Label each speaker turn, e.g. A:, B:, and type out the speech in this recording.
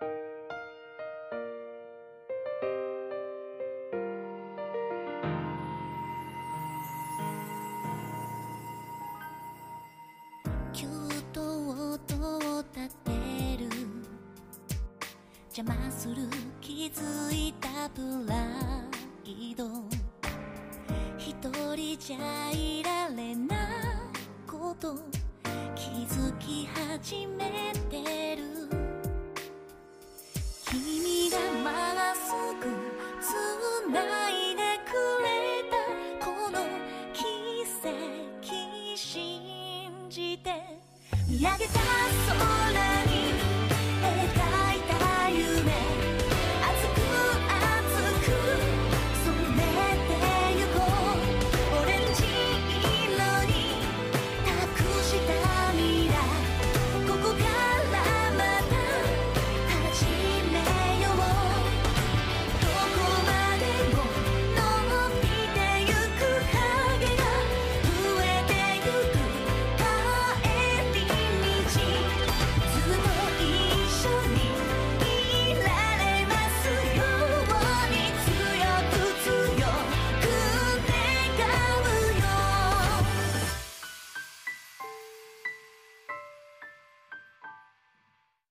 A: キュート音を立てる邪魔する気づいたプライド。一人じゃいられないこと。気づき始めて上げた空に